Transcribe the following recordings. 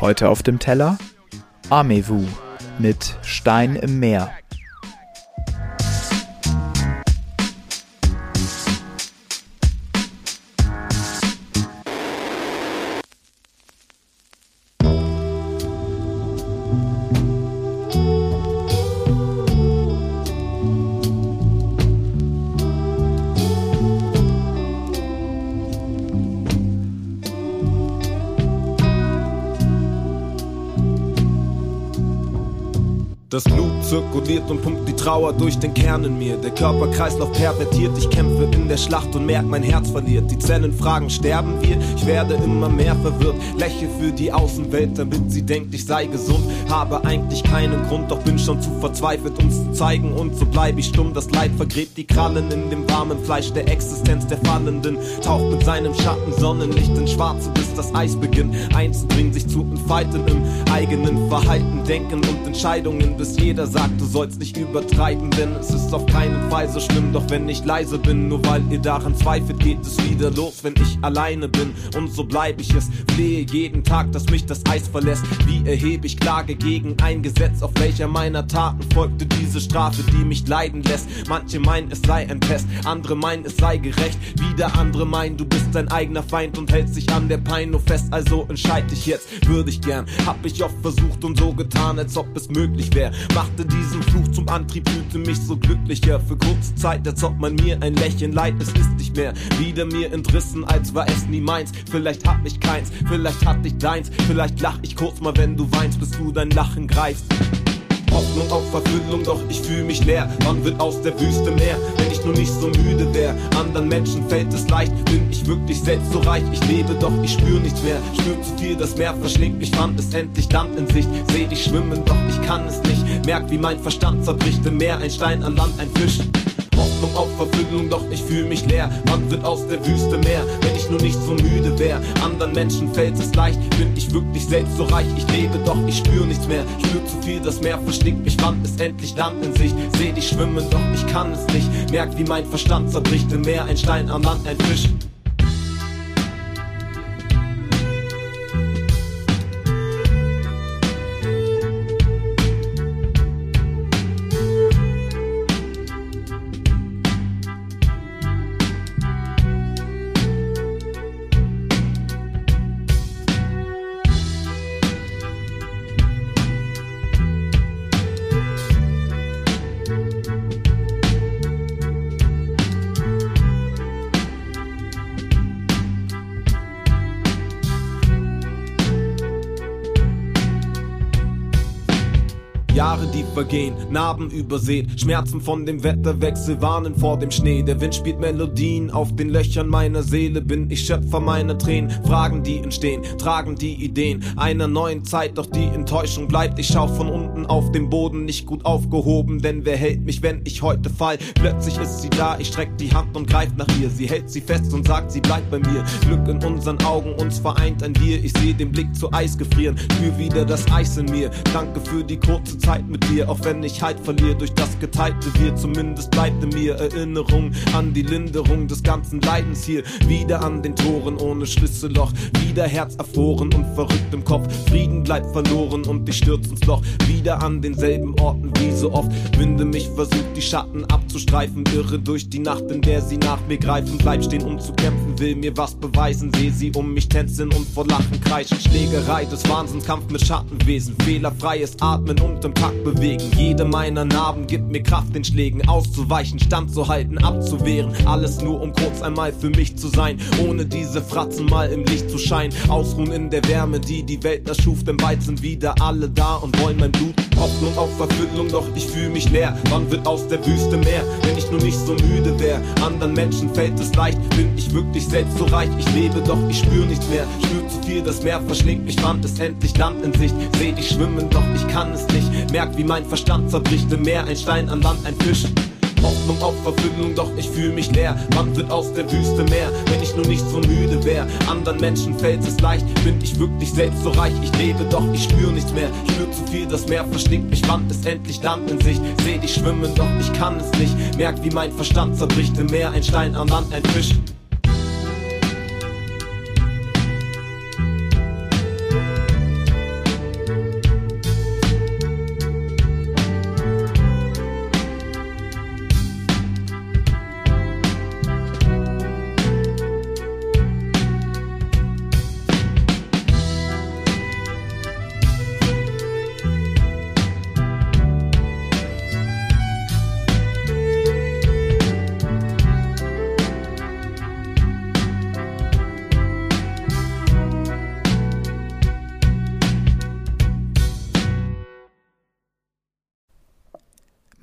Heute auf dem Teller Amewu mit Stein im Meer. Das Blut zirkuliert und pumpt die Trauer durch den Kern in mir. Der Körperkreislauf pervertiert, ich kämpfe in der Schlacht und merk, mein Herz verliert. Die Zellen fragen, sterben wir? Ich werde immer mehr verwirrt. Lächle für die Außenwelt, damit sie denkt, ich sei gesund. Habe eigentlich keinen Grund, doch bin schon zu verzweifelt, um's zu zeigen. Und so bleib ich stumm. Das Leid vergräbt die Krallen in dem warmen Fleisch der Existenz der Fallenden. Taucht mit seinem Schatten Sonnenlicht ins Schwarze, bis das Eis beginnt einzudringen, sich zu entfalten im eigenen Verhalten, Denken und Entscheidungen bis jeder sagt, du sollst nicht übertreiben, denn es ist auf keinen Fall so schlimm. Doch wenn ich leise bin, nur weil ihr daran zweifelt, geht es wieder los, wenn ich alleine bin. Und so bleib ich es, flehe jeden Tag, dass mich das Eis verlässt. Wie erhebe ich Klage gegen ein Gesetz, auf welcher meiner Taten folgte diese Strafe, die mich leiden lässt. Manche meinen, es sei ein Test, andere meinen, es sei gerecht. Wieder andere meinen, du bist dein eigener Feind und hältst dich an der Pein nur fest. Also entscheid dich jetzt, würde ich gern. Hab ich oft versucht und so getan, als ob es möglich wäre. Machte diesen Fluch zum Antrieb, fühlte mich so glücklicher. Für kurze Zeit, ob man mir ein Lächeln leid, es ist nicht mehr. Wieder mir entrissen, als war es nie meins. Vielleicht hab ich keins, vielleicht hatte ich deins. Vielleicht lach ich kurz mal, wenn du weinst, bis du dein Lachen greifst. Hoffnung auf Erfüllung, doch ich fühl mich leer. Wann wird aus der Wüste mehr, wenn ich nur nicht so müde wär? Anderen Menschen fällt es leicht, bin ich wirklich selbst so reich? Ich lebe, doch ich spür nichts mehr. Spür zu viel, das Meer verschlingt mich, fand es endlich Land in Sicht. Seh dich schwimmen, doch ich kann es nicht. Merk, wie mein Verstand zerbricht im Meer, ein Stein an Land, ein Fisch. Hoffnung auf Erfüllung, doch ich fühl mich leer. Wann wird aus der Wüste mehr, wenn ich nur nicht so müde wär? Anderen Menschen fällt es leicht, bin ich wirklich selbst so reich? Ich lebe, doch ich spür nichts mehr. Spür zu viel, das Meer verschlingt mich, wann ist endlich Land in Sicht? Seh dich schwimmen, doch ich kann es nicht. Merk, wie mein Verstand zerbricht im Meer, ein Stein am Land, ein Fisch. Jahre, die vergehen, Narben übersät, Schmerzen von dem Wetterwechsel, warnen vor dem Schnee. Der Wind spielt Melodien auf den Löchern meiner Seele, bin ich Schöpfer meiner Tränen. Fragen, die entstehen, tragen die Ideen einer neuen Zeit, doch die Enttäuschung bleibt. Ich schau von unten auf den Boden, nicht gut aufgehoben, denn wer hält mich, wenn ich heute fall? Plötzlich ist sie da, ich streck die Hand und greif nach ihr. Sie hält sie fest und sagt, sie bleibt bei mir. Glück in unseren Augen, uns vereint ein Wir. Ich seh den Blick zu Eis gefrieren, spür wieder das Eis in mir. Danke für die kurze Zeit mit dir, auch wenn ich Halt verliere durch das geteilte Wir. Zumindest bleibt in mir Erinnerung an die Linderung des ganzen Leidens hier. Wieder an den Toren ohne Schlüsselloch, wieder Herz erfroren und verrückt im Kopf. Frieden bleibt verloren und ich stürz ins Loch. Wieder an denselben Orten wie so oft. Winde mich versucht, die Schatten abzustreifen. Irre durch die Nacht, in der sie nach mir greifen. Bleib stehen, um zu kämpfen, will mir was beweisen. Seh sie um mich tänzeln und vor Lachen kreischen. Schlägerei des Wahnsinns, Kampf mit Schattenwesen. Fehlerfreies Atmen und im Takt bewegen. Jede meiner Narben gibt mir Kraft, den Schlägen auszuweichen, standzuhalten, abzuwehren. Alles nur, um kurz einmal für mich zu sein. Ohne diese Fratzen mal im Licht zu scheinen. Ausruhen in der Wärme, die die Welt erschuf. Denn bald sind wieder alle da und wollen mein Blut. Hoffnung auf Erfüllung, doch ich fühl mich leer. Wann wird aus der Wüste mehr, wenn ich nur nicht so müde wär? Anderen Menschen fällt es leicht, bin ich wirklich selbst so reich? Ich lebe, doch ich spür nichts mehr. Spür zu viel, das Meer verschlingt mich, fand es endlich Land in Sicht. Seh dich schwimmen, doch ich kann es nicht. Merk, wie mein Verstand zerbricht im Meer, ein Stein an Land, ein Fisch. Hoffnung auf Erfüllung, doch ich fühle mich leer. Wann wird aus der Wüste mehr, wenn ich nur nicht so müde wär? Anderen Menschen fällt es leicht, bin ich wirklich selbst so reich? Ich lebe, doch ich spür nichts mehr. Ich spür zu viel, das Meer verschlingt mich. Wann ist endlich Land in Sicht? Seh dich schwimmen, doch ich kann es nicht. Merk, wie mein Verstand zerbricht im Meer. Ein Stein an Land, ein Fisch.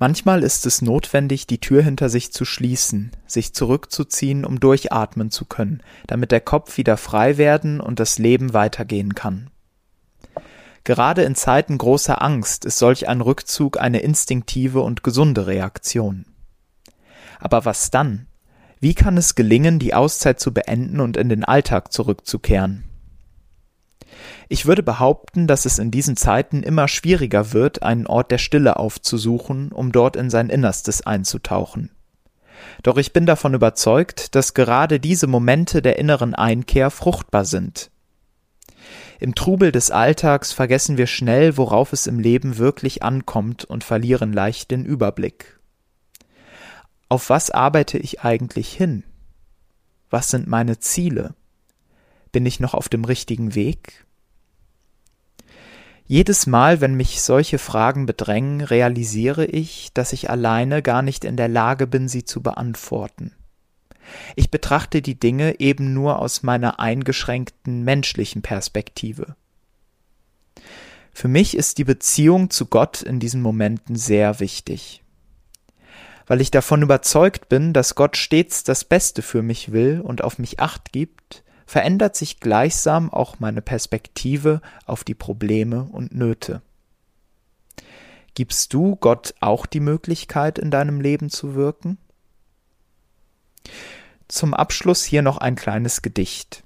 Manchmal ist es notwendig, die Tür hinter sich zu schließen, sich zurückzuziehen, um durchatmen zu können, damit der Kopf wieder frei werden und das Leben weitergehen kann. Gerade in Zeiten großer Angst ist solch ein Rückzug eine instinktive und gesunde Reaktion. Aber was dann? Wie kann es gelingen, die Auszeit zu beenden und in den Alltag zurückzukehren? Ich würde behaupten, dass es in diesen Zeiten immer schwieriger wird, einen Ort der Stille aufzusuchen, um dort in sein Innerstes einzutauchen. Doch ich bin davon überzeugt, dass gerade diese Momente der inneren Einkehr fruchtbar sind. Im Trubel des Alltags vergessen wir schnell, worauf es im Leben wirklich ankommt und verlieren leicht den Überblick. Auf was arbeite ich eigentlich hin? Was sind meine Ziele? Bin ich noch auf dem richtigen Weg? Jedes Mal, wenn mich solche Fragen bedrängen, realisiere ich, dass ich alleine gar nicht in der Lage bin, sie zu beantworten. Ich betrachte die Dinge eben nur aus meiner eingeschränkten menschlichen Perspektive. Für mich ist die Beziehung zu Gott in diesen Momenten sehr wichtig. Weil ich davon überzeugt bin, dass Gott stets das Beste für mich will und auf mich acht gibt, verändert sich gleichsam auch meine Perspektive auf die Probleme und Nöte. Gibst du Gott auch die Möglichkeit, in deinem Leben zu wirken? Zum Abschluss hier noch ein kleines Gedicht.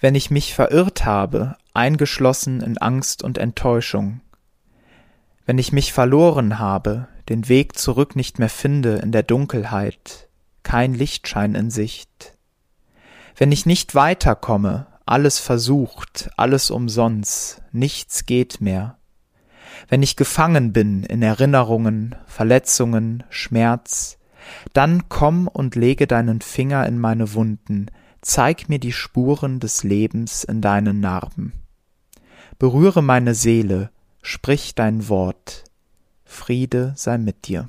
Wenn ich mich verirrt habe, eingeschlossen in Angst und Enttäuschung, wenn ich mich verloren habe, den Weg zurück nicht mehr finde in der Dunkelheit, kein Lichtschein in Sicht. Wenn ich nicht weiterkomme, alles versucht, alles umsonst, nichts geht mehr. Wenn ich gefangen bin in Erinnerungen, Verletzungen, Schmerz, dann komm und lege deinen Finger in meine Wunden, zeig mir die Spuren des Lebens in deinen Narben. Berühre meine Seele, sprich dein Wort, Friede sei mit dir.